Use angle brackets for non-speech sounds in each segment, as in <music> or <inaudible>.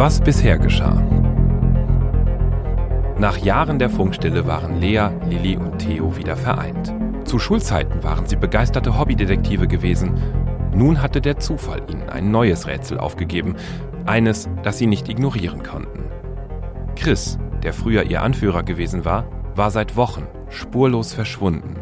Was bisher geschah. Nach Jahren der Funkstille waren Lea, Lilly und Theo wieder vereint. Zu Schulzeiten waren sie begeisterte Hobbydetektive gewesen. Nun hatte der Zufall ihnen ein neues Rätsel aufgegeben, eines, das sie nicht ignorieren konnten. Chris, der früher ihr Anführer gewesen war, war seit Wochen spurlos verschwunden.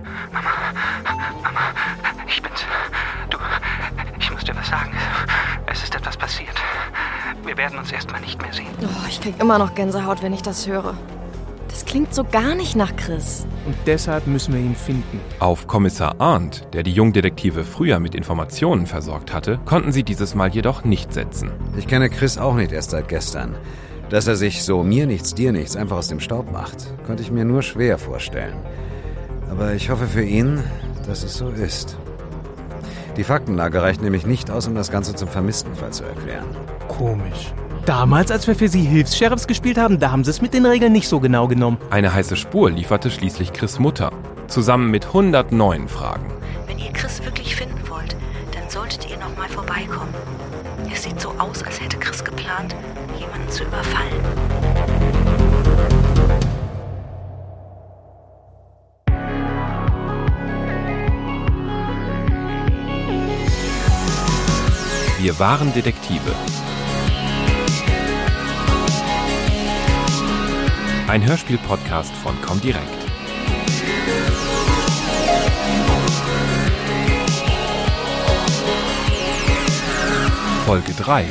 Werden uns erstmal nicht mehr sehen. Oh, ich krieg immer noch Gänsehaut, wenn ich das höre. Das klingt so gar nicht nach Chris. Und deshalb müssen wir ihn finden. Auf Kommissar Arndt, der die Jungdetektive früher mit Informationen versorgt hatte, konnten sie dieses Mal jedoch nicht setzen. Ich kenne Chris auch nicht erst seit gestern. Dass er sich so mir nichts, dir nichts einfach aus dem Staub macht, konnte ich mir nur schwer vorstellen. Aber ich hoffe für ihn, dass es so ist. Die Faktenlage reicht nämlich nicht aus, um das Ganze zum Vermisstenfall zu erklären. Komisch. Damals, als wir für sie Hilfs-Sheriffs gespielt haben, da haben sie es mit den Regeln nicht so genau genommen. Eine heiße Spur lieferte schließlich Chris Mutter, zusammen mit 100 neuen Fragen. Wenn ihr Chris wirklich finden wollt, dann solltet ihr noch mal vorbeikommen. Es sieht so aus, als hätte Chris geplant, jemanden zu überfallen. Wir waren Detektive. Ein Hörspiel-Podcast von Comdirect. Folge 3.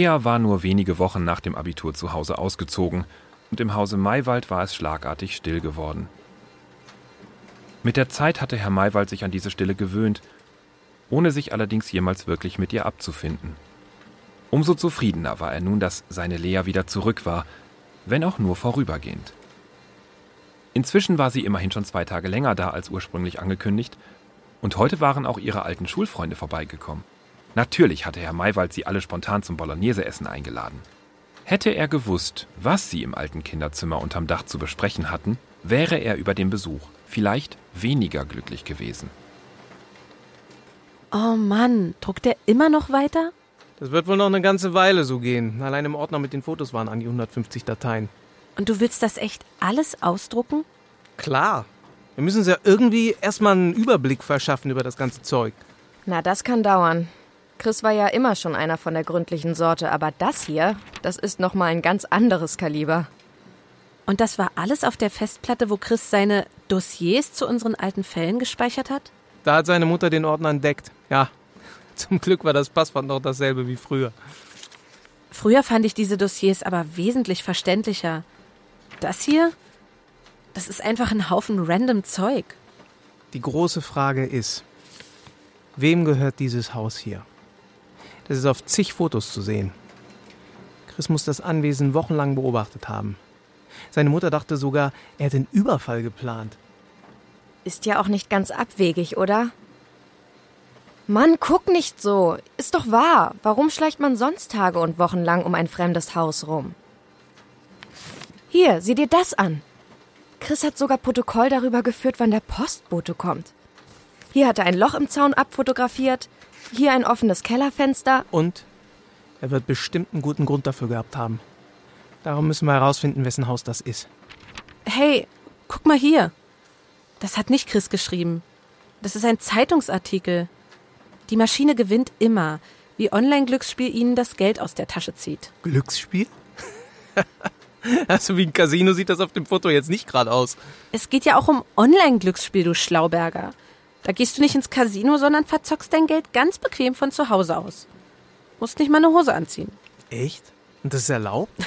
Lea war nur wenige Wochen nach dem Abitur zu Hause ausgezogen und im Hause Maywald war es schlagartig still geworden. Mit der Zeit hatte Herr Maywald sich an diese Stille gewöhnt, ohne sich allerdings jemals wirklich mit ihr abzufinden. Umso zufriedener war er nun, dass seine Lea wieder zurück war, wenn auch nur vorübergehend. Inzwischen war sie immerhin schon zwei Tage länger da als ursprünglich angekündigt, und heute waren auch ihre alten Schulfreunde vorbeigekommen. Natürlich hatte Herr Maywald sie alle spontan zum Bolognese-Essen eingeladen. Hätte er gewusst, was sie im alten Kinderzimmer unterm Dach zu besprechen hatten, wäre er über den Besuch vielleicht weniger glücklich gewesen. Oh Mann, druckt der immer noch weiter? Das wird wohl noch eine ganze Weile so gehen. Allein im Ordner mit den Fotos waren an die 150 Dateien. Und du willst das echt alles ausdrucken? Klar. Wir müssen uns ja irgendwie erstmal einen Überblick verschaffen über das ganze Zeug. Na, das kann dauern. Chris war ja immer schon einer von der gründlichen Sorte, aber das hier, das ist noch mal ein ganz anderes Kaliber. Und das war alles auf der Festplatte, wo Chris seine Dossiers zu unseren alten Fällen gespeichert hat? Da hat seine Mutter den Ordner entdeckt. Ja, <laughs> zum Glück war das Passwort noch dasselbe wie früher. Früher fand ich diese Dossiers aber wesentlich verständlicher. Das hier? Das ist einfach ein Haufen random Zeug. Die große Frage ist, wem gehört dieses Haus hier? Das ist auf zig Fotos zu sehen. Chris muss das Anwesen wochenlang beobachtet haben. Seine Mutter dachte sogar, er hätte einen Überfall geplant. Ist ja auch nicht ganz abwegig, oder? Mann, guck nicht so. Ist doch wahr. Warum schleicht man sonst Tage und Wochen lang um ein fremdes Haus rum? Hier, sieh dir das an. Chris hat sogar Protokoll darüber geführt, wann der Postbote kommt. Hier hat er ein Loch im Zaun abfotografiert, hier ein offenes Kellerfenster. Und er wird bestimmt einen guten Grund dafür gehabt haben. Darum müssen wir herausfinden, wessen Haus das ist. Hey, guck mal hier. Das hat nicht Chris geschrieben. Das ist ein Zeitungsartikel. Die Maschine gewinnt immer, wie Online-Glücksspiel ihnen das Geld aus der Tasche zieht. Glücksspiel? <laughs> Also wie ein Casino sieht das auf dem Foto jetzt nicht gerade aus. Es geht ja auch um Online-Glücksspiel, du Schlauberger. Da gehst du nicht ins Casino, sondern verzockst dein Geld ganz bequem von zu Hause aus. Musst nicht mal eine Hose anziehen. Echt? Und das ist erlaubt? <laughs>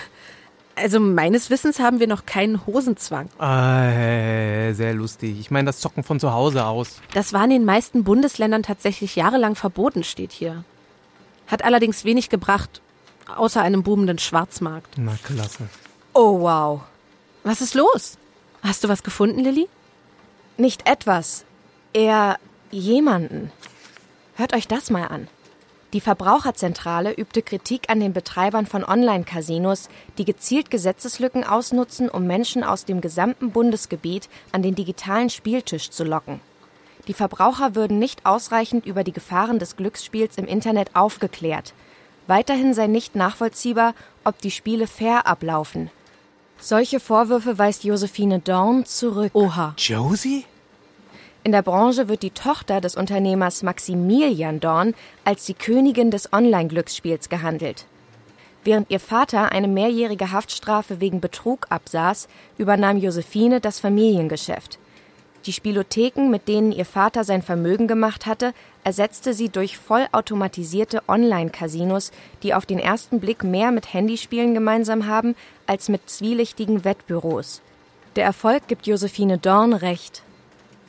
Also meines Wissens haben wir noch keinen Hosenzwang. Äh, sehr lustig. Ich meine das Zocken von zu Hause aus. Das war in den meisten Bundesländern tatsächlich jahrelang verboten, steht hier. Hat allerdings wenig gebracht, außer einem boomenden Schwarzmarkt. Na klasse. Oh wow. Was ist los? Hast du was gefunden, Lilly? Nicht etwas, eher jemanden. Hört euch das mal an. Die Verbraucherzentrale übte Kritik an den Betreibern von Online-Casinos, die gezielt Gesetzeslücken ausnutzen, um Menschen aus dem gesamten Bundesgebiet an den digitalen Spieltisch zu locken. Die Verbraucher würden nicht ausreichend über die Gefahren des Glücksspiels im Internet aufgeklärt. Weiterhin sei nicht nachvollziehbar, ob die Spiele fair ablaufen. Solche Vorwürfe weist Josephine Dorn zurück. Oha. Josie? In der Branche wird die Tochter des Unternehmers Maximilian Dorn als die Königin des Online-Glücksspiels gehandelt. Während ihr Vater eine mehrjährige Haftstrafe wegen Betrug absaß, übernahm Josephine das Familiengeschäft. Die Spielotheken, mit denen ihr Vater sein Vermögen gemacht hatte, ersetzte sie durch vollautomatisierte Online-Casinos, die auf den ersten Blick mehr mit Handyspielen gemeinsam haben als mit zwielichtigen Wettbüros. Der Erfolg gibt Josephine Dorn recht.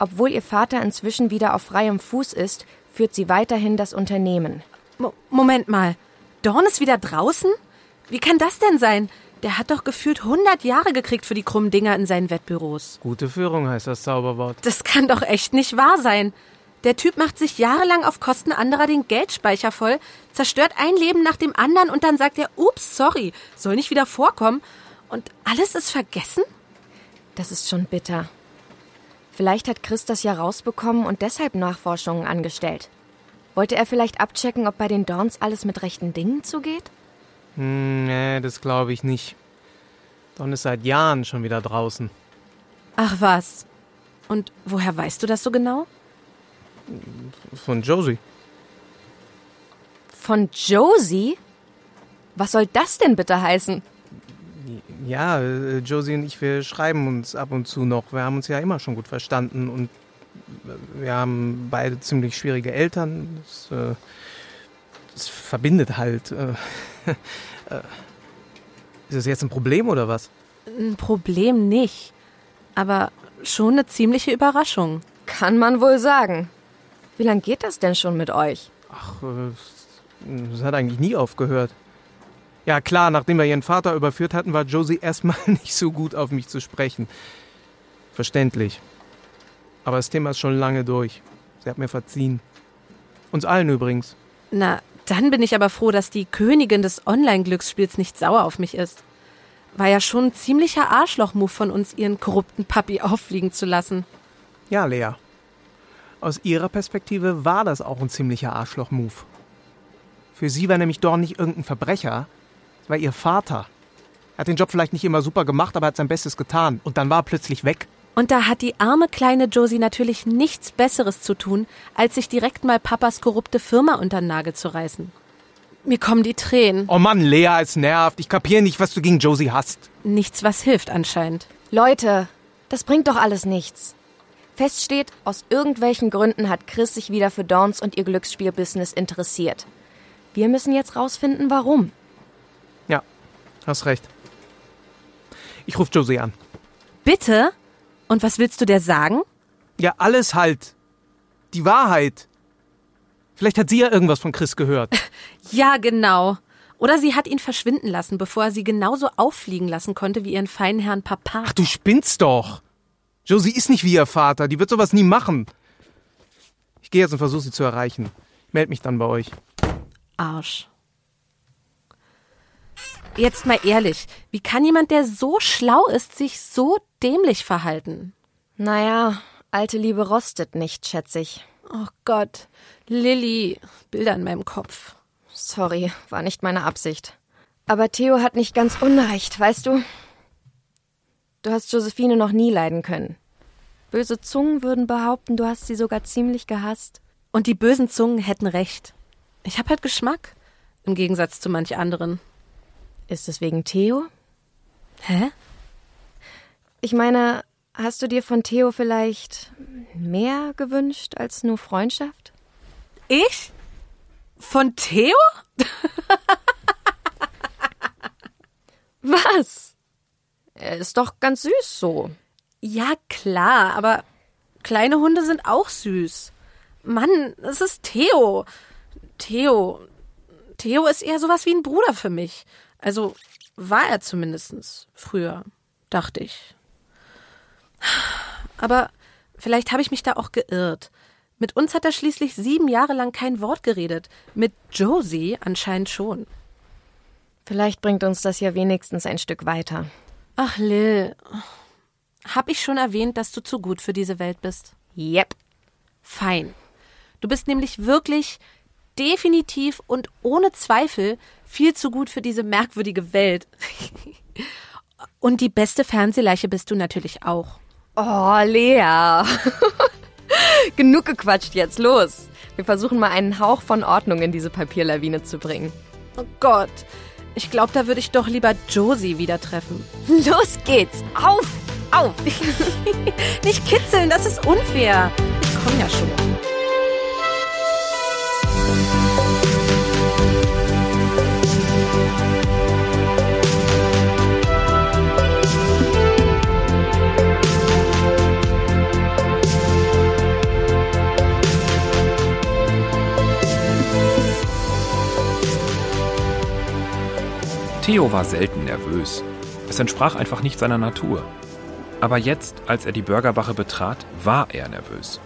Obwohl ihr Vater inzwischen wieder auf freiem Fuß ist, führt sie weiterhin das Unternehmen. Mo Moment mal. Dorn ist wieder draußen? Wie kann das denn sein? Der hat doch gefühlt 100 Jahre gekriegt für die krummen Dinger in seinen Wettbüros. Gute Führung heißt das Zauberwort. Das kann doch echt nicht wahr sein. Der Typ macht sich jahrelang auf Kosten anderer den Geldspeicher voll, zerstört ein Leben nach dem anderen und dann sagt er, ups, sorry, soll nicht wieder vorkommen. Und alles ist vergessen? Das ist schon bitter. Vielleicht hat Chris das ja rausbekommen und deshalb Nachforschungen angestellt. Wollte er vielleicht abchecken, ob bei den Dorns alles mit rechten Dingen zugeht? Hm, nee, das glaube ich nicht. Don ist seit Jahren schon wieder draußen. Ach was. Und woher weißt du das so genau? Von Josie. Von Josie? Was soll das denn bitte heißen? Ja, äh, Josie und ich, wir schreiben uns ab und zu noch. Wir haben uns ja immer schon gut verstanden und äh, wir haben beide ziemlich schwierige Eltern. Das, äh, das verbindet halt. Äh, <laughs> ist das jetzt ein Problem oder was? Ein Problem nicht. Aber schon eine ziemliche Überraschung. Kann man wohl sagen. Wie lange geht das denn schon mit euch? Ach, das hat eigentlich nie aufgehört. Ja, klar, nachdem wir ihren Vater überführt hatten, war Josie erstmal <laughs> nicht so gut auf mich zu sprechen. Verständlich. Aber das Thema ist schon lange durch. Sie hat mir verziehen. Uns allen übrigens. Na, dann bin ich aber froh, dass die Königin des Online-Glücksspiels nicht sauer auf mich ist. War ja schon ein ziemlicher Arschloch-Move von uns, ihren korrupten Papi auffliegen zu lassen. Ja, Lea. Aus ihrer Perspektive war das auch ein ziemlicher Arschloch-Move. Für sie war nämlich Dorn nicht irgendein Verbrecher, es war ihr Vater. Er hat den Job vielleicht nicht immer super gemacht, aber hat sein Bestes getan. Und dann war er plötzlich weg. Und da hat die arme kleine Josie natürlich nichts Besseres zu tun, als sich direkt mal Papas korrupte Firma unter den Nagel zu reißen. Mir kommen die Tränen. Oh Mann, Lea ist nervt. Ich kapiere nicht, was du gegen Josie hast. Nichts, was hilft anscheinend. Leute, das bringt doch alles nichts. Fest steht, aus irgendwelchen Gründen hat Chris sich wieder für Dawns und ihr Glücksspielbusiness interessiert. Wir müssen jetzt rausfinden, warum. Hast recht. Ich rufe Josie an. Bitte? Und was willst du der sagen? Ja, alles halt. Die Wahrheit. Vielleicht hat sie ja irgendwas von Chris gehört. <laughs> Ja, genau. Oder sie hat ihn verschwinden lassen, bevor er sie genauso auffliegen lassen konnte wie ihren feinen Herrn Papa. Ach, du spinnst doch. Josie ist nicht wie ihr Vater. Die wird sowas nie machen. Ich gehe jetzt und versuche sie zu erreichen. Ich melde mich dann bei euch. Arsch. Jetzt mal ehrlich, wie kann jemand, der so schlau ist, sich so dämlich verhalten? Naja, alte Liebe rostet nicht, schätze ich. Oh Gott, Lilly, Bilder in meinem Kopf. Sorry, war nicht meine Absicht. Aber Theo hat nicht ganz unrecht, weißt du? Du hast Josephine noch nie leiden können. Böse Zungen würden behaupten, du hast sie sogar ziemlich gehasst. Und die bösen Zungen hätten recht. Ich hab halt Geschmack, im Gegensatz zu manch anderen. Ist es wegen Theo? Hä? Ich meine, hast du dir von Theo vielleicht mehr gewünscht als nur Freundschaft? Ich? Von Theo? <laughs> Was? Er ist doch ganz süß so. Ja, klar, aber kleine Hunde sind auch süß. Mann, es ist Theo. Theo. Theo ist eher sowas wie ein Bruder für mich. Also war er zumindest früher, dachte ich. Aber vielleicht habe ich mich da auch geirrt. Mit uns hat er schließlich sieben Jahre lang kein Wort geredet. Mit Josie anscheinend schon. Vielleicht bringt uns das ja wenigstens ein Stück weiter. Ach, Lil. Hab ich schon erwähnt, dass du zu gut für diese Welt bist? Yep. Fein. Du bist nämlich wirklich definitiv und ohne Zweifel viel zu gut für diese merkwürdige Welt. <laughs> und die beste Fernsehleiche bist du natürlich auch. Oh, Lea. <laughs> Genug gequatscht jetzt, los. Wir versuchen mal einen Hauch von Ordnung in diese Papierlawine zu bringen. Oh Gott, ich glaube, da würde ich doch lieber Josie wieder treffen. <laughs> Los geht's, auf, auf. Nicht kitzeln, das ist unfair. Ich komme ja schon. Theo war selten nervös. Es entsprach einfach nicht seiner Natur. Aber jetzt, als er die Bürgerwache betrat, war er nervös.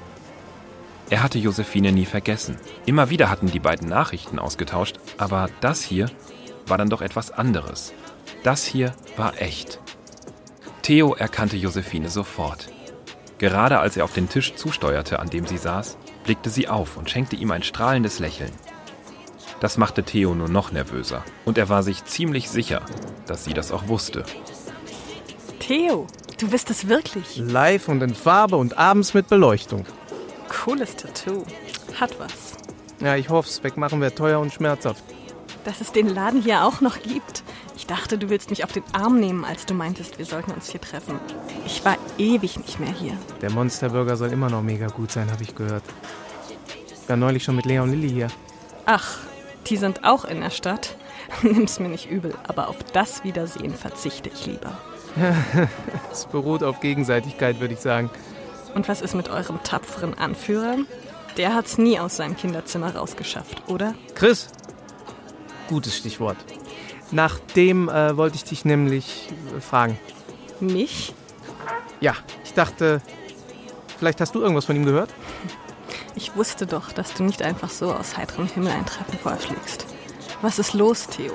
Er hatte Josephine nie vergessen. Immer wieder hatten die beiden Nachrichten ausgetauscht, aber das hier war dann doch etwas anderes. Das hier war echt. Theo erkannte Josephine sofort. Gerade als er auf den Tisch zusteuerte, an dem sie saß, blickte sie auf und schenkte ihm ein strahlendes Lächeln. Das machte Theo nur noch nervöser. Und er war sich ziemlich sicher, dass sie das auch wusste. Theo, du bist es wirklich. Live und in Farbe und abends mit Beleuchtung. Cooles Tattoo. Hat was. Ja, ich hoff's. Wegmachen wäre teuer und schmerzhaft. Dass es den Laden hier auch noch gibt. Ich dachte, du willst mich auf den Arm nehmen, als du meintest, wir sollten uns hier treffen. Ich war ewig nicht mehr hier. Der Monsterburger soll immer noch mega gut sein, habe ich gehört. Ich war neulich schon mit Lea und Lilly hier. Ach, die sind auch in der Stadt. <laughs> Nimm's mir nicht übel, aber auf das Wiedersehen verzichte ich lieber. <laughs> Es beruht auf Gegenseitigkeit, würde ich sagen. Und was ist mit eurem tapferen Anführer? Der hat's nie aus seinem Kinderzimmer rausgeschafft, oder? Chris, gutes Stichwort. Nach dem äh, wollte ich dich nämlich äh, fragen. Mich? Ja, ich dachte, vielleicht hast du irgendwas von ihm gehört? Ich wusste doch, dass du nicht einfach so aus heiterem Himmel ein Treffen vorschlägst. Was ist los, Theo?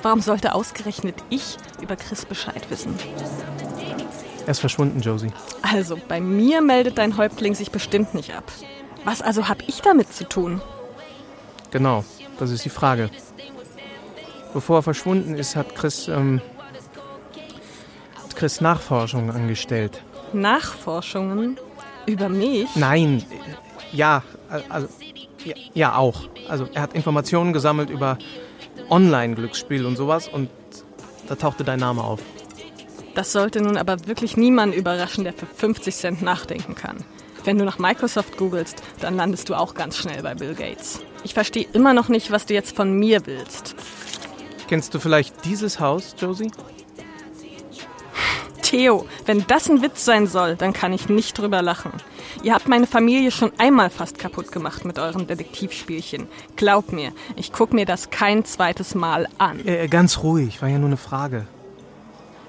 Warum sollte ausgerechnet ich über Chris Bescheid wissen? Er ist verschwunden, Josie. Also, bei mir meldet dein Häuptling sich bestimmt nicht ab. Was also hab ich damit zu tun? Genau, das ist die Frage. Bevor er verschwunden ist, hat Chris, ähm, hat Chris Nachforschungen angestellt. Nachforschungen über mich? Nein, ja, also, ja, ja, auch. Also er hat Informationen gesammelt über Online-Glücksspiel und sowas und da tauchte dein Name auf. Das sollte nun aber wirklich niemanden überraschen, der für 50 Cent nachdenken kann. Wenn du nach Microsoft googelst, dann landest du auch ganz schnell bei Bill Gates. Ich verstehe immer noch nicht, was du jetzt von mir willst. Kennst du vielleicht dieses Haus, Josie? Theo, wenn das ein Witz sein soll, dann kann ich nicht drüber lachen. Ihr habt meine Familie schon einmal fast kaputt gemacht mit eurem Detektivspielchen. Glaub mir, ich guck mir das kein zweites Mal an. Äh, ganz ruhig, war ja nur eine Frage.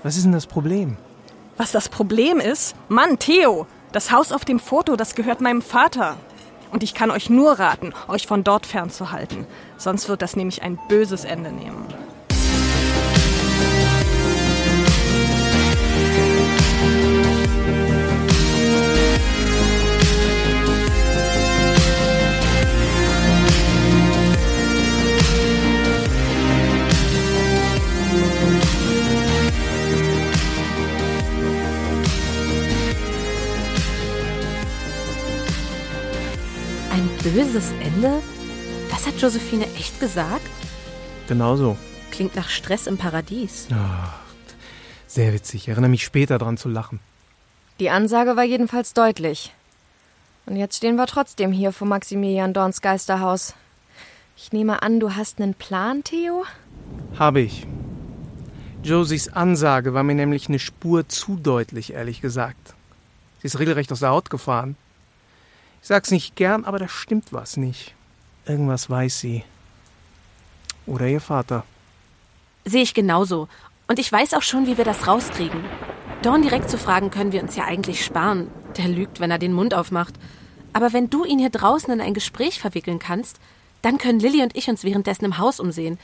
Was ist denn das Problem? Was das Problem ist? Mann, Theo, das Haus auf dem Foto, das gehört meinem Vater. Und ich kann euch nur raten, euch von dort fernzuhalten. Sonst wird das nämlich ein böses Ende nehmen. Böses Ende? Das hat Josephine echt gesagt? Genau so. Klingt nach Stress im Paradies. Ach, Sehr witzig. Ich erinnere mich später dran zu lachen. Die Ansage war jedenfalls deutlich. Und jetzt stehen wir trotzdem hier vor Maximilian Dorns Geisterhaus. Ich nehme an, du hast einen Plan, Theo? Habe ich. Josies Ansage war mir nämlich eine Spur zu deutlich, ehrlich gesagt. Sie ist regelrecht aus der Haut gefahren. Ich sag's nicht gern, aber da stimmt was nicht. Irgendwas weiß sie. Oder ihr Vater. Sehe ich genauso. Und ich weiß auch schon, wie wir das rauskriegen. Dorn direkt zu fragen können wir uns ja eigentlich sparen. Der lügt, wenn er den Mund aufmacht. Aber wenn du ihn hier draußen in ein Gespräch verwickeln kannst, dann können Lilly und ich uns währenddessen im Haus umsehen.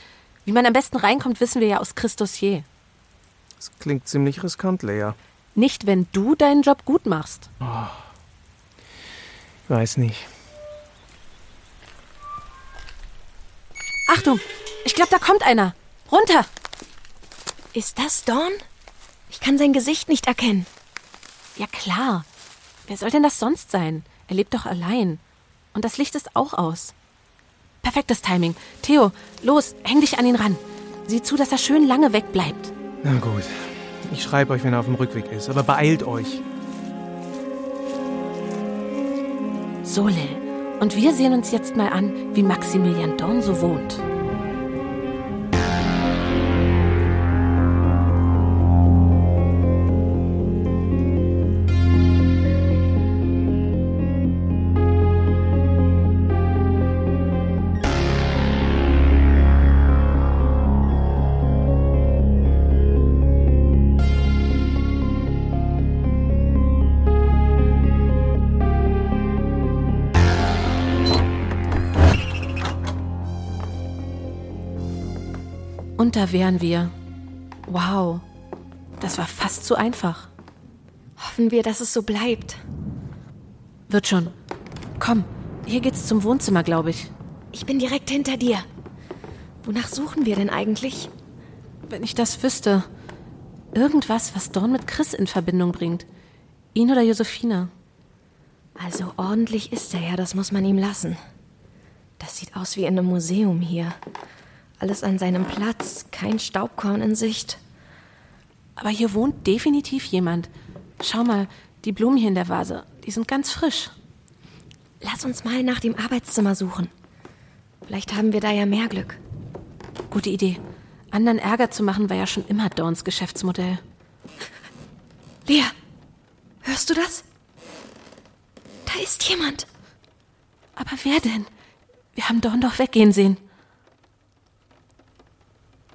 Wie man am besten reinkommt, wissen wir ja aus Christus je. Das klingt ziemlich riskant, Lea. Nicht, wenn du deinen Job gut machst. Oh. Weiß nicht. Achtung! Ich glaube, da kommt einer. Runter! Ist das Dawn? Ich kann sein Gesicht nicht erkennen. Ja klar. Wer soll denn das sonst sein? Er lebt doch allein. Und das Licht ist auch aus. Perfektes Timing. Theo, los, häng dich an ihn ran. Sieh zu, dass er schön lange wegbleibt. Na gut. Ich schreibe euch, wenn er auf dem Rückweg ist. Aber beeilt euch. So, Lil. Und wir sehen uns jetzt mal an, wie Maximilian Dorn so wohnt. Da wären wir. Wow, das war fast zu einfach. Hoffen wir, dass es so bleibt. Wird schon. Komm, hier geht's zum Wohnzimmer, glaube ich. Ich bin direkt hinter dir. Wonach suchen wir denn eigentlich? Wenn ich das wüsste. Irgendwas, was Dorn mit Chris in Verbindung bringt. Ihn oder Josephine. Also ordentlich ist er ja, das muss man ihm lassen. Das sieht aus wie in einem Museum hier. Alles an seinem Platz, kein Staubkorn in Sicht. Aber hier wohnt definitiv jemand. Schau mal, die Blumen hier in der Vase, die sind ganz frisch. Lass uns mal nach dem Arbeitszimmer suchen. Vielleicht haben wir da ja mehr Glück. Gute Idee. Anderen Ärger zu machen war ja schon immer Dorns Geschäftsmodell. Lea, hörst du das? Da ist jemand. Aber wer denn? Wir haben Dorn doch weggehen sehen.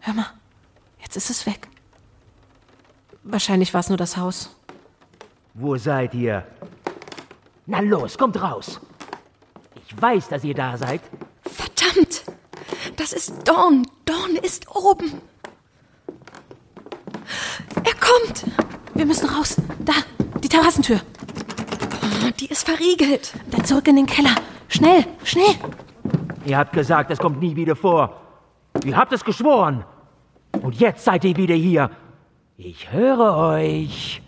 Hör mal, jetzt ist es weg. Wahrscheinlich war es nur das Haus. Wo seid ihr? Na los, kommt raus. Ich weiß, dass ihr da seid. Verdammt! Das ist Dawn. Dawn ist oben. Er kommt. Wir müssen raus. Da, die Terrassentür. Die ist verriegelt. Dann zurück in den Keller. Schnell, schnell. Ihr habt gesagt, es kommt nie wieder vor. Ihr habt es geschworen. Und jetzt seid ihr wieder hier. Ich höre euch.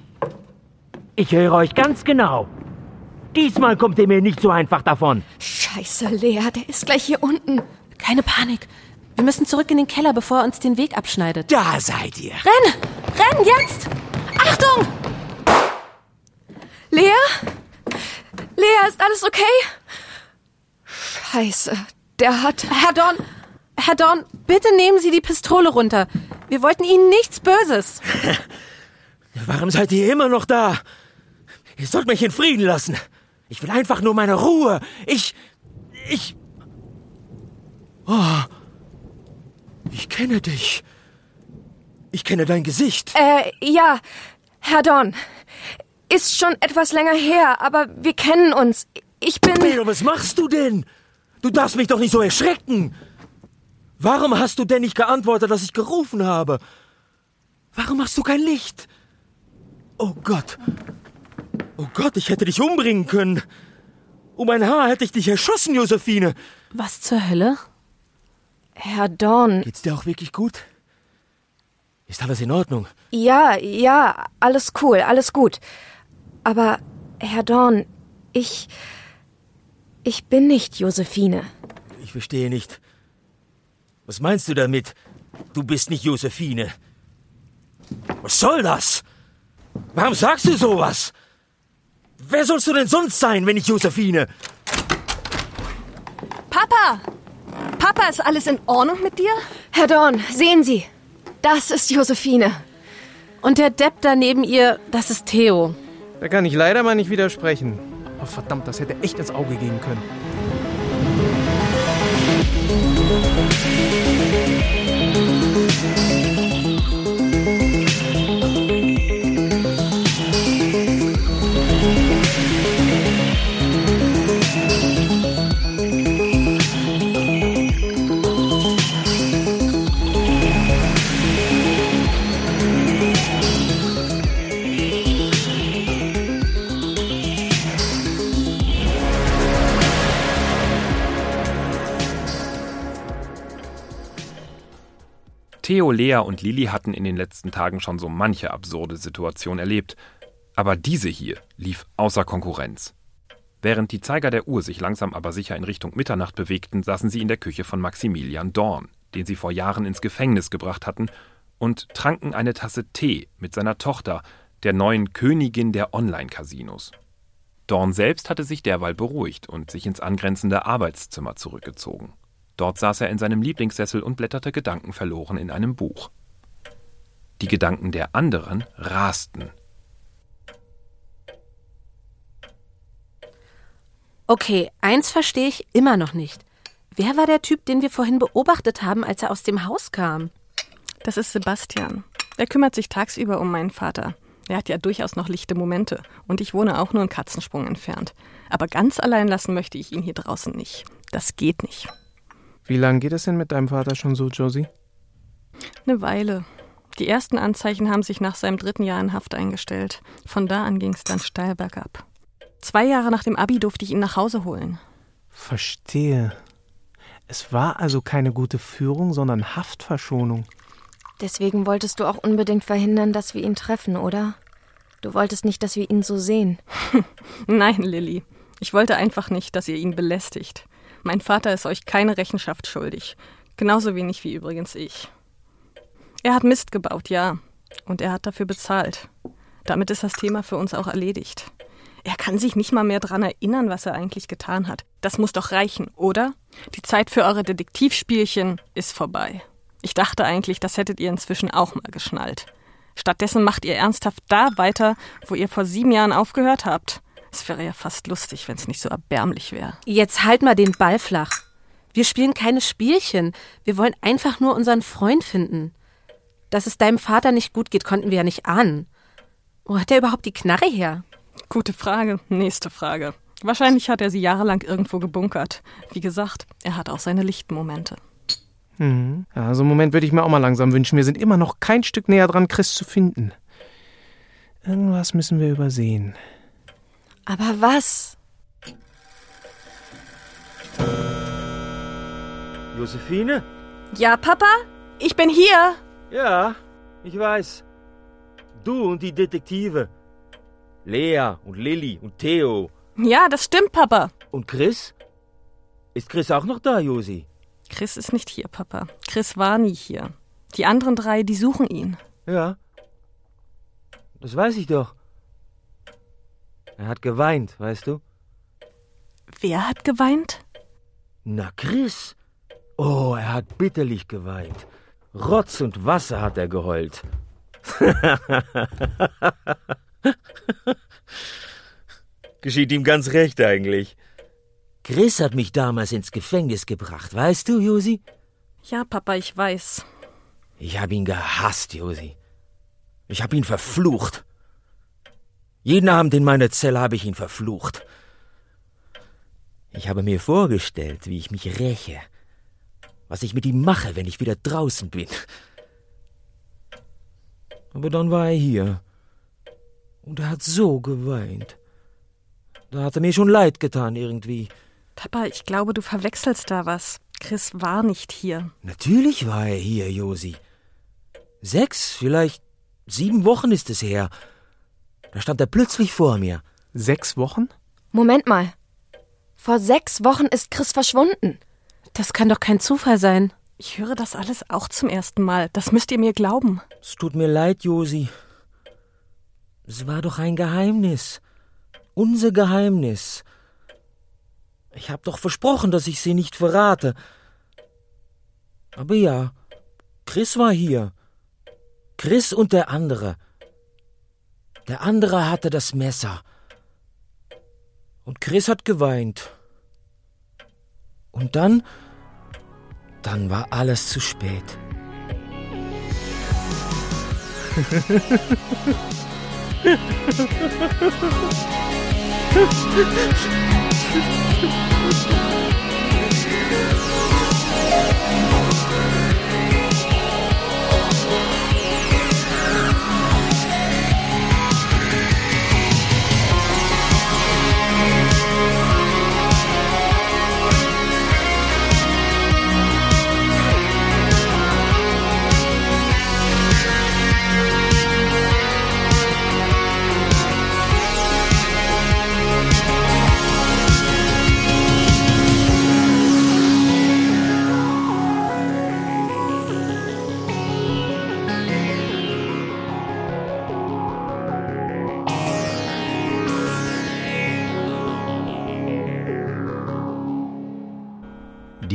Ich höre euch ganz genau. Diesmal kommt ihr mir nicht so einfach davon. Scheiße, Lea, der ist gleich hier unten. Keine Panik. Wir müssen zurück in den Keller, bevor er uns den Weg abschneidet. Da seid ihr. Renn! Renn jetzt! Achtung! Lea? Lea, ist alles okay? Scheiße, der hat. Herr Dorn, Herr Dorn, bitte nehmen Sie die Pistole runter. Wir wollten Ihnen nichts Böses. <laughs> Warum seid ihr immer noch da? Ihr sollt mich in Frieden lassen. Ich will einfach nur meine Ruhe. Ich. Ich. Oh. Ich kenne dich. Ich kenne dein Gesicht. Äh, ja, Herr Dorn. Ist schon etwas länger her, aber wir kennen uns. Ich bin. Pedro, was machst du denn? Du darfst mich doch nicht so erschrecken. Warum hast du denn nicht geantwortet, dass ich gerufen habe? Warum machst du kein Licht? Oh Gott. Oh Gott, ich hätte dich umbringen können. Um ein Haar hätte ich dich erschossen, Josephine. Was zur Hölle? Herr Dorn. Geht's dir auch wirklich gut? Ist alles in Ordnung? Ja, ja, alles cool, alles gut. Aber, Herr Dorn, ich. Ich bin nicht Josephine. Ich verstehe nicht. Was meinst du damit? Du bist nicht Josephine. Was soll das? Warum sagst du sowas? Wer sollst du denn sonst sein, wenn nicht Josephine? Papa! Papa, ist alles in Ordnung mit dir? Herr Dorn, sehen Sie. Das ist Josephine. Und der Depp da neben ihr, das ist Theo. Da kann ich leider mal nicht widersprechen. Oh, verdammt, das hätte echt ins Auge gehen können. Lea und Lili hatten in den letzten Tagen schon so manche absurde Situation erlebt. Aber diese hier lief außer Konkurrenz. Während die Zeiger der Uhr sich langsam aber sicher in Richtung Mitternacht bewegten, saßen sie in der Küche von Maximilian Dorn, den sie vor Jahren ins Gefängnis gebracht hatten, und tranken eine Tasse Tee mit seiner Tochter, der neuen Königin der Online-Casinos. Dorn selbst hatte sich derweil beruhigt und sich ins angrenzende Arbeitszimmer zurückgezogen. Dort saß er in seinem Lieblingssessel und blätterte gedankenverloren in einem Buch. Die Gedanken der anderen rasten. Okay, eins verstehe ich immer noch nicht. Wer war der Typ, den wir vorhin beobachtet haben, als er aus dem Haus kam? Das ist Sebastian. Er kümmert sich tagsüber um meinen Vater. Er hat ja durchaus noch lichte Momente. Und ich wohne auch nur einen Katzensprung entfernt. Aber ganz allein lassen möchte ich ihn hier draußen nicht. Das geht nicht. Wie lange geht es denn mit deinem Vater schon so, Josie? Eine Weile. Die ersten Anzeichen haben sich nach seinem dritten Jahr in Haft eingestellt. Von da an ging es dann steil bergab. Zwei Jahre nach dem Abi durfte ich ihn nach Hause holen. Verstehe. Es war also keine gute Führung, sondern Haftverschonung. Deswegen wolltest du auch unbedingt verhindern, dass wir ihn treffen, oder? Du wolltest nicht, dass wir ihn so sehen. <laughs> Nein, Lilly. Ich wollte einfach nicht, dass ihr ihn belästigt. Mein Vater ist euch keine Rechenschaft schuldig. Genauso wenig wie übrigens ich. Er hat Mist gebaut, ja. Und er hat dafür bezahlt. Damit ist das Thema für uns auch erledigt. Er kann sich nicht mal mehr dran erinnern, was er eigentlich getan hat. Das muss doch reichen, oder? Die Zeit für eure Detektivspielchen ist vorbei. Ich dachte eigentlich, das hättet ihr inzwischen auch mal geschnallt. Stattdessen macht ihr ernsthaft da weiter, wo ihr vor sieben Jahren aufgehört habt. Es wäre ja fast lustig, wenn es nicht so erbärmlich wäre. Jetzt halt mal den Ball flach. Wir spielen keine Spielchen. Wir wollen einfach nur unseren Freund finden. Dass es deinem Vater nicht gut geht, konnten wir ja nicht ahnen. Wo hat er überhaupt die Knarre her? Gute Frage. Nächste Frage. Wahrscheinlich hat er sie jahrelang irgendwo gebunkert. Wie gesagt, er hat auch seine Lichtmomente. Mhm. Ja, so einen Moment würde ich mir auch mal langsam wünschen. Wir sind immer noch kein Stück näher dran, Chris zu finden. Irgendwas müssen wir übersehen. Aber was? Josephine? Ja, Papa? Ich bin hier. Ja, ich weiß. Du und die Detektive. Lea und Lilly und Theo. Ja, das stimmt, Papa. Und Chris? Ist Chris auch noch da, Josi? Chris ist nicht hier, Papa. Chris war nie hier. Die anderen drei, die suchen ihn. Ja. Das weiß ich doch. Er hat geweint, weißt du? Wer hat geweint? Na, Chris. Oh, er hat bitterlich geweint. Rotz und Wasser hat er geheult. <laughs> Geschieht ihm ganz recht eigentlich. Chris hat mich damals ins Gefängnis gebracht, weißt du, Josi? Ja, Papa, ich weiß. Ich habe ihn gehasst, Josi. Ich habe ihn verflucht. Jeden Abend in meiner Zelle habe ich ihn verflucht. Ich habe mir vorgestellt, wie ich mich räche, was ich mit ihm mache, wenn ich wieder draußen bin. Aber dann war er hier. Und er hat so geweint. Da hat er mir schon leid getan irgendwie. Papa, ich glaube, du verwechselst da was. Chris war nicht hier. Natürlich war er hier, Josi. Sechs, vielleicht sieben Wochen ist es her. Da stand er plötzlich vor mir. Sechs Wochen? Moment mal. Vor sechs Wochen ist Chris verschwunden. Das kann doch kein Zufall sein. Ich höre das alles auch zum ersten Mal. Das müsst ihr mir glauben. Es tut mir leid, Josi. Es war doch ein Geheimnis. Unser Geheimnis. Ich hab doch versprochen, dass ich sie nicht verrate. Aber ja, Chris war hier. Chris und der andere. Der andere hatte das Messer. Und Chris hat geweint. Und dann, dann war alles zu spät. <laughs>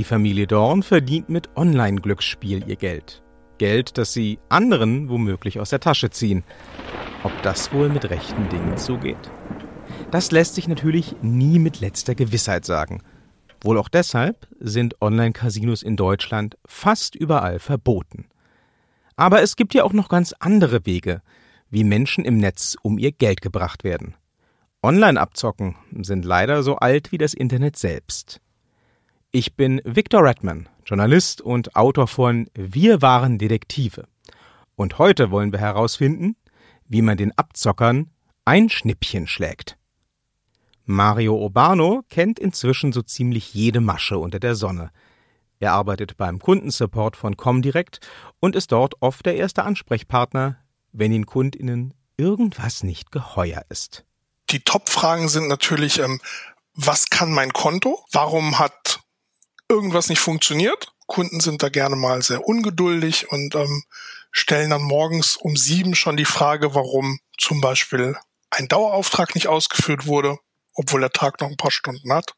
Familie Dorn verdient mit Online-Glücksspiel ihr Geld. Geld, das sie anderen womöglich aus der Tasche ziehen. Ob das wohl mit rechten Dingen zugeht? Das lässt sich natürlich nie mit letzter Gewissheit sagen. Wohl auch deshalb sind Online-Casinos in Deutschland fast überall verboten. Aber es gibt ja auch noch ganz andere Wege, wie Menschen im Netz um ihr Geld gebracht werden. Online-Abzocken sind leider so alt wie das Internet selbst. Ich bin Victor Redman, Journalist und Autor von Wir waren Detektive. Und heute wollen wir herausfinden, wie man den Abzockern ein Schnippchen schlägt. Mario Urbano kennt inzwischen so ziemlich jede Masche unter der Sonne. Er arbeitet beim Kundensupport von Comdirect und ist dort oft der erste Ansprechpartner, wenn den KundInnen irgendwas nicht geheuer ist. Die Top-Fragen sind natürlich, ähm, was kann mein Konto? Warum hat irgendwas nicht funktioniert. Kunden sind da gerne mal sehr ungeduldig und ähm, stellen dann morgens um sieben schon die Frage, warum zum Beispiel ein Dauerauftrag nicht ausgeführt wurde, obwohl der Tag noch ein paar Stunden hat.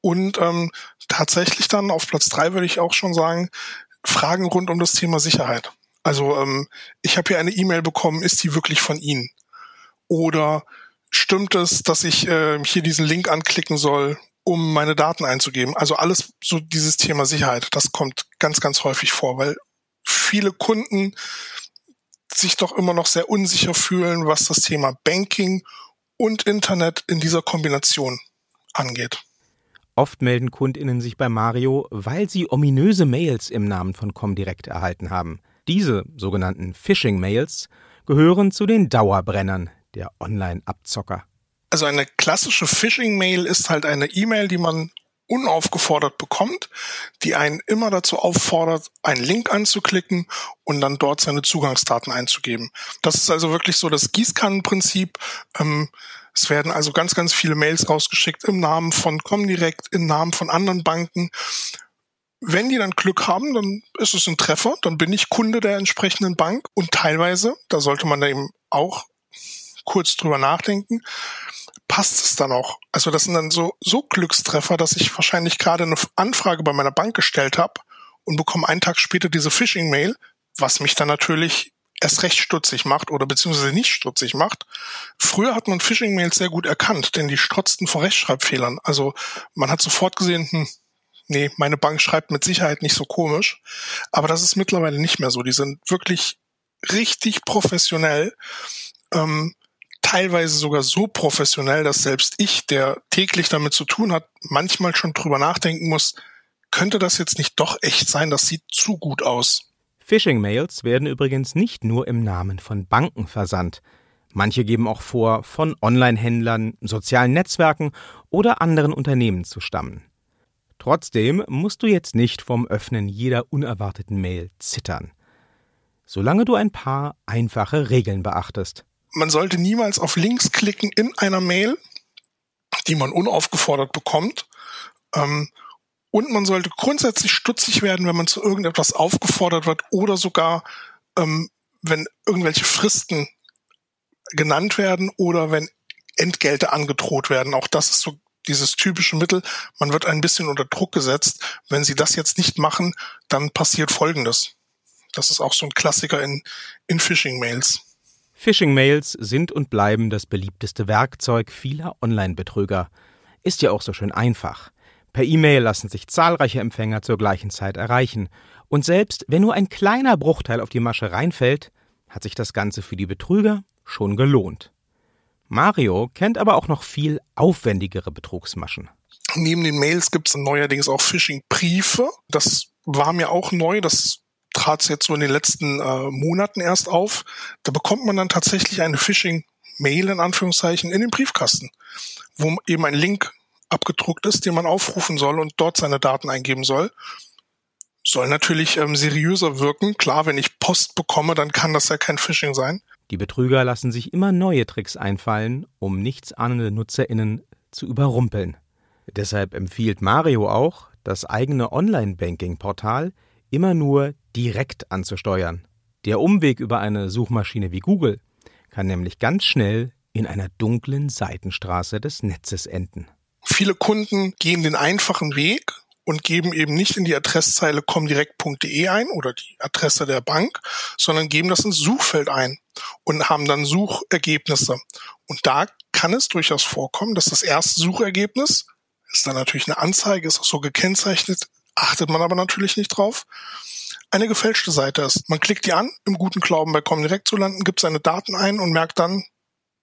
Und ähm, tatsächlich dann auf Platz drei würde ich auch schon sagen, Fragen rund um das Thema Sicherheit. Also ähm, ich habe hier eine E-Mail bekommen, ist die wirklich von Ihnen? Oder stimmt es, dass ich äh, hier diesen Link anklicken soll? Um meine Daten einzugeben. Also alles so dieses Thema Sicherheit, das kommt ganz, ganz häufig vor, weil viele Kunden sich doch immer noch sehr unsicher fühlen, was das Thema Banking und Internet in dieser Kombination angeht. Oft melden Kundinnen sich bei Mario, weil sie ominöse Mails im Namen von Comdirect erhalten haben. Diese sogenannten Phishing-Mails gehören zu den Dauerbrennern der Online-Abzocker. Also eine klassische Phishing-Mail ist halt eine E-Mail, die man unaufgefordert bekommt, die einen immer dazu auffordert, einen Link anzuklicken und dann dort seine Zugangsdaten einzugeben. Das ist also wirklich so das Gießkannenprinzip. Ähm, es werden also ganz, ganz viele Mails rausgeschickt im Namen von Comdirect, im Namen von anderen Banken. Wenn die dann Glück haben, dann ist es ein Treffer, dann bin ich Kunde der entsprechenden Bank und teilweise, da sollte man da eben auch kurz drüber nachdenken, passt es dann auch. Also das sind dann so, so Glückstreffer, dass ich wahrscheinlich gerade eine Anfrage bei meiner Bank gestellt habe und bekomme einen Tag später diese Phishing-Mail, was mich dann natürlich erst recht stutzig macht oder beziehungsweise nicht stutzig macht. Früher hat man Phishing-Mails sehr gut erkannt, denn die strotzten vor Rechtschreibfehlern. Also man hat sofort gesehen, hm, nee, meine Bank schreibt mit Sicherheit nicht so komisch. Aber das ist mittlerweile nicht mehr so. Die sind wirklich richtig professionell. Ähm, teilweise sogar so professionell, dass selbst ich, der täglich damit zu tun hat, manchmal schon drüber nachdenken muss, könnte das jetzt nicht doch echt sein? Das sieht zu gut aus. Phishing-Mails werden übrigens nicht nur im Namen von Banken versandt. Manche geben auch vor, von Online-Händlern, sozialen Netzwerken oder anderen Unternehmen zu stammen. Trotzdem musst du jetzt nicht vom Öffnen jeder unerwarteten Mail zittern. Solange du ein paar einfache Regeln beachtest man sollte niemals auf Links klicken in einer Mail, die man unaufgefordert bekommt. Ähm, Und man sollte grundsätzlich stutzig werden, wenn man zu irgendetwas aufgefordert wird oder sogar, ähm, wenn irgendwelche Fristen genannt werden oder wenn Entgelte angedroht werden. Auch das ist so dieses typische Mittel. Man wird ein bisschen unter Druck gesetzt. Wenn Sie das jetzt nicht machen, dann passiert Folgendes. Das ist auch so ein Klassiker in, in Phishing-Mails. Phishing-Mails sind und bleiben das beliebteste Werkzeug vieler Online-Betrüger. Ist ja auch so schön einfach. Per E-Mail lassen sich zahlreiche Empfänger zur gleichen Zeit erreichen. Und selbst wenn nur ein kleiner Bruchteil auf die Masche reinfällt, hat sich das Ganze für die Betrüger schon gelohnt. Mario kennt aber auch noch viel aufwendigere Betrugsmaschen. Neben den Mails gibt es neuerdings auch Phishing-Briefe. Das war mir auch neu. Das trat jetzt so in den letzten äh, Monaten erst auf. Da bekommt man dann tatsächlich eine Phishing-Mail in Anführungszeichen in den Briefkasten, wo eben ein Link abgedruckt ist, den man aufrufen soll und dort seine Daten eingeben soll. Soll natürlich ähm, seriöser wirken. Klar, wenn ich Post bekomme, dann kann das ja kein Phishing sein. Die Betrüger lassen sich immer neue Tricks einfallen, um nichtsahnende NutzerInnen zu überrumpeln. Deshalb empfiehlt Mario auch, das eigene Online-Banking-Portal immer nur direkt anzusteuern. Der Umweg über eine Suchmaschine wie Google kann nämlich ganz schnell in einer dunklen Seitenstraße des Netzes enden. Viele Kunden gehen den einfachen Weg und geben eben nicht in die Adresszeile comdirect.de ein oder die Adresse der Bank, sondern geben das ins Suchfeld ein und haben dann Suchergebnisse. Und da kann es durchaus vorkommen, dass das erste Suchergebnis ist dann natürlich eine Anzeige, ist auch so gekennzeichnet, achtet man aber natürlich nicht drauf, eine gefälschte Seite ist. Man klickt die an, im guten Glauben bei Comdirect zu landen, gibt seine Daten ein und merkt dann,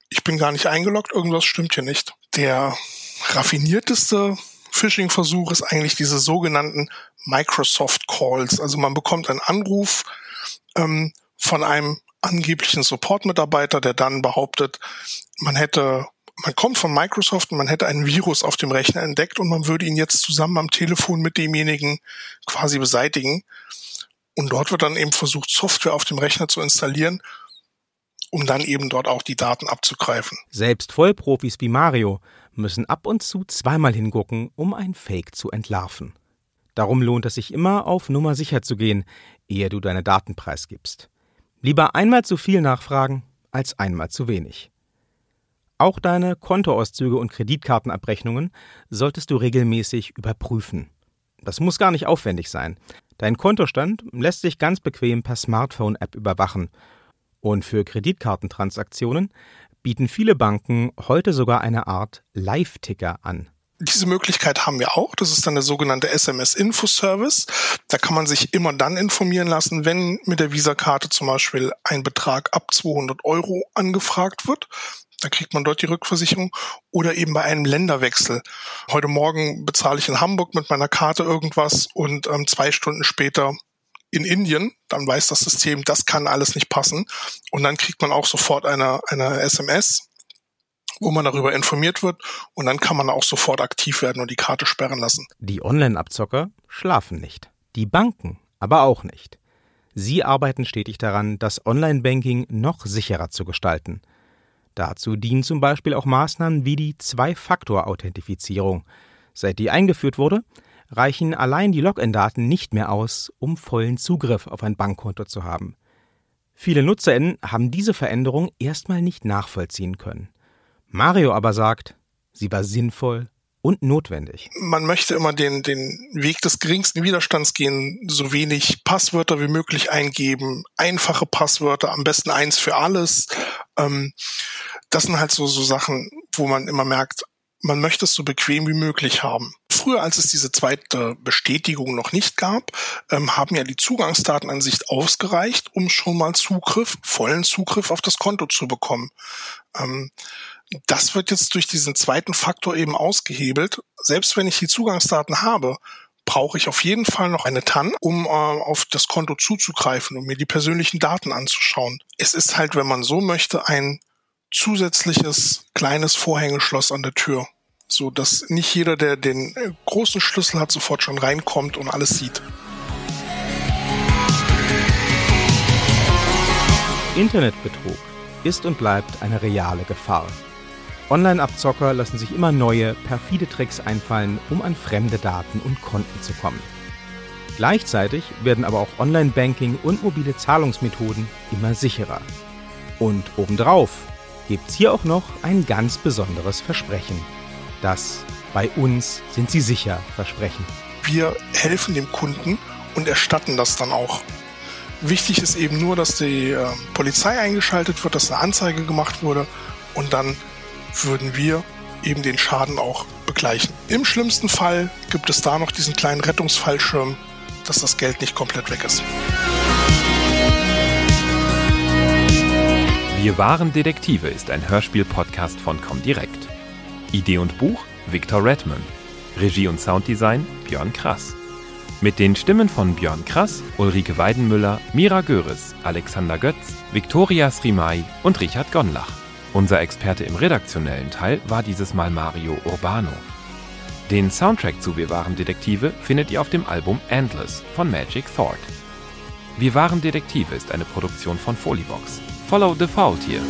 ich bin gar nicht eingeloggt, irgendwas stimmt hier nicht. Der raffinierteste Phishing-Versuch ist eigentlich diese sogenannten Microsoft Calls. Also man bekommt einen Anruf ähm, von einem angeblichen Support-Mitarbeiter, der dann behauptet, man hätte, man kommt von Microsoft und man hätte einen Virus auf dem Rechner entdeckt und man würde ihn jetzt zusammen am Telefon mit demjenigen quasi beseitigen. Und dort wird dann eben versucht, Software auf dem Rechner zu installieren, um dann eben dort auch die Daten abzugreifen. Selbst Vollprofis wie Mario müssen ab und zu zweimal hingucken, um ein Fake zu entlarven. Darum lohnt es sich immer, auf Nummer sicher zu gehen, ehe du deine Daten preisgibst. Lieber einmal zu viel nachfragen als einmal zu wenig. Auch deine Kontoauszüge und Kreditkartenabrechnungen solltest du regelmäßig überprüfen. Das muss gar nicht aufwendig sein. Dein Kontostand lässt sich ganz bequem per Smartphone-App überwachen. Und für Kreditkartentransaktionen bieten viele Banken heute sogar eine Art Live-Ticker an. Diese Möglichkeit haben wir auch. Das ist dann der sogenannte SMS-Info-Service. Da kann man sich immer dann informieren lassen, wenn mit der Visa-Karte zum Beispiel ein Betrag ab 200 Euro angefragt wird. Da kriegt man dort die Rückversicherung oder eben bei einem Länderwechsel. Heute Morgen bezahle ich in Hamburg mit meiner Karte irgendwas und ähm, zwei Stunden später in Indien, dann weiß das System, das kann alles nicht passen. Und dann kriegt man auch sofort eine, eine SMS, wo man darüber informiert wird und dann kann man auch sofort aktiv werden und die Karte sperren lassen. Die Online-Abzocker schlafen nicht. Die Banken aber auch nicht. Sie arbeiten stetig daran, das Online-Banking noch sicherer zu gestalten. Dazu dienen zum Beispiel auch Maßnahmen wie die Zwei-Faktor-Authentifizierung. Seit die eingeführt wurde, reichen allein die Login-Daten nicht mehr aus, um vollen Zugriff auf ein Bankkonto zu haben. Viele NutzerInnen haben diese Veränderung erstmal nicht nachvollziehen können. Mario aber sagt, sie war sinnvoll und notwendig. Man möchte immer den, den Weg des geringsten Widerstands gehen, so wenig Passwörter wie möglich eingeben, einfache Passwörter, am besten eins für alles. Ähm, das sind halt so, so Sachen, wo man immer merkt, man möchte es so bequem wie möglich haben. Früher, als es diese zweite Bestätigung noch nicht gab, ähm, haben ja die Zugangsdatenansicht ausgereicht, um schon mal Zugriff, vollen Zugriff auf das Konto zu bekommen. Ähm, das wird jetzt durch diesen zweiten Faktor eben ausgehebelt. Selbst wenn ich die Zugangsdaten habe, brauche ich auf jeden Fall noch eine TAN, um äh, auf das Konto zuzugreifen um mir die persönlichen Daten anzuschauen. Es ist halt, wenn man so möchte, ein zusätzliches kleines Vorhängeschloss an der Tür, so dass nicht jeder, der den äh, großen Schlüssel hat, sofort schon reinkommt und alles sieht. Internetbetrug ist und bleibt eine reale Gefahr. Online-Abzocker lassen sich immer neue, perfide Tricks einfallen, um an fremde Daten und Konten zu kommen. Gleichzeitig werden aber auch Online-Banking und mobile Zahlungsmethoden immer sicherer. Und obendrauf gibt's hier auch noch ein ganz besonderes Versprechen. Das bei uns sind sie sicher Versprechen. Wir helfen dem Kunden und erstatten das dann auch. Wichtig ist eben nur, dass die äh, Polizei eingeschaltet wird, dass eine Anzeige gemacht wurde und dann würden wir eben den Schaden auch begleichen. Im schlimmsten Fall gibt es da noch diesen kleinen Rettungsfallschirm, dass das Geld nicht komplett weg ist. Wir waren Detektive ist ein Hörspiel-Podcast von Comdirect. Idee und Buch Victor Redman. Regie und Sounddesign Björn Krass. Mit den Stimmen von Björn Krass, Ulrike Weidenmüller, Mira Göres, Alexander Götz, Viktoria Srimai und Richard Gonlach. Unser Experte im redaktionellen Teil war dieses Mal Mario Urbano. Den Soundtrack zu Wir waren Detektive findet ihr auf dem Album Endless von Magic Thought. Wir waren Detektive ist eine Produktion von Folivox. Follow the Faultier.